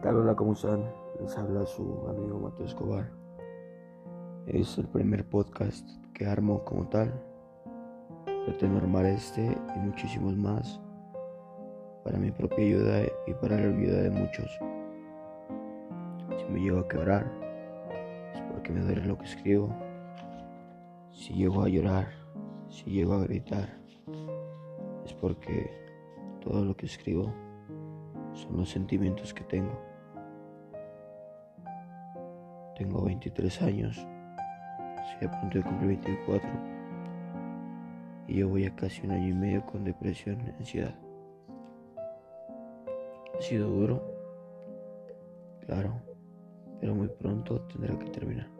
tal? Hola, ¿cómo están? Les habla su amigo Mateo Escobar. Es el primer podcast que armo como tal. Pretendo armar este y muchísimos más para mi propia ayuda y para la ayuda de muchos. Si me llego a quebrar, es porque me duele lo que escribo. Si llego a llorar, si llego a gritar, es porque todo lo que escribo son los sentimientos que tengo. Tengo 23 años, estoy a punto de cumplir 24 y yo voy a casi un año y medio con depresión y ansiedad. Ha sido duro, claro, pero muy pronto tendrá que terminar.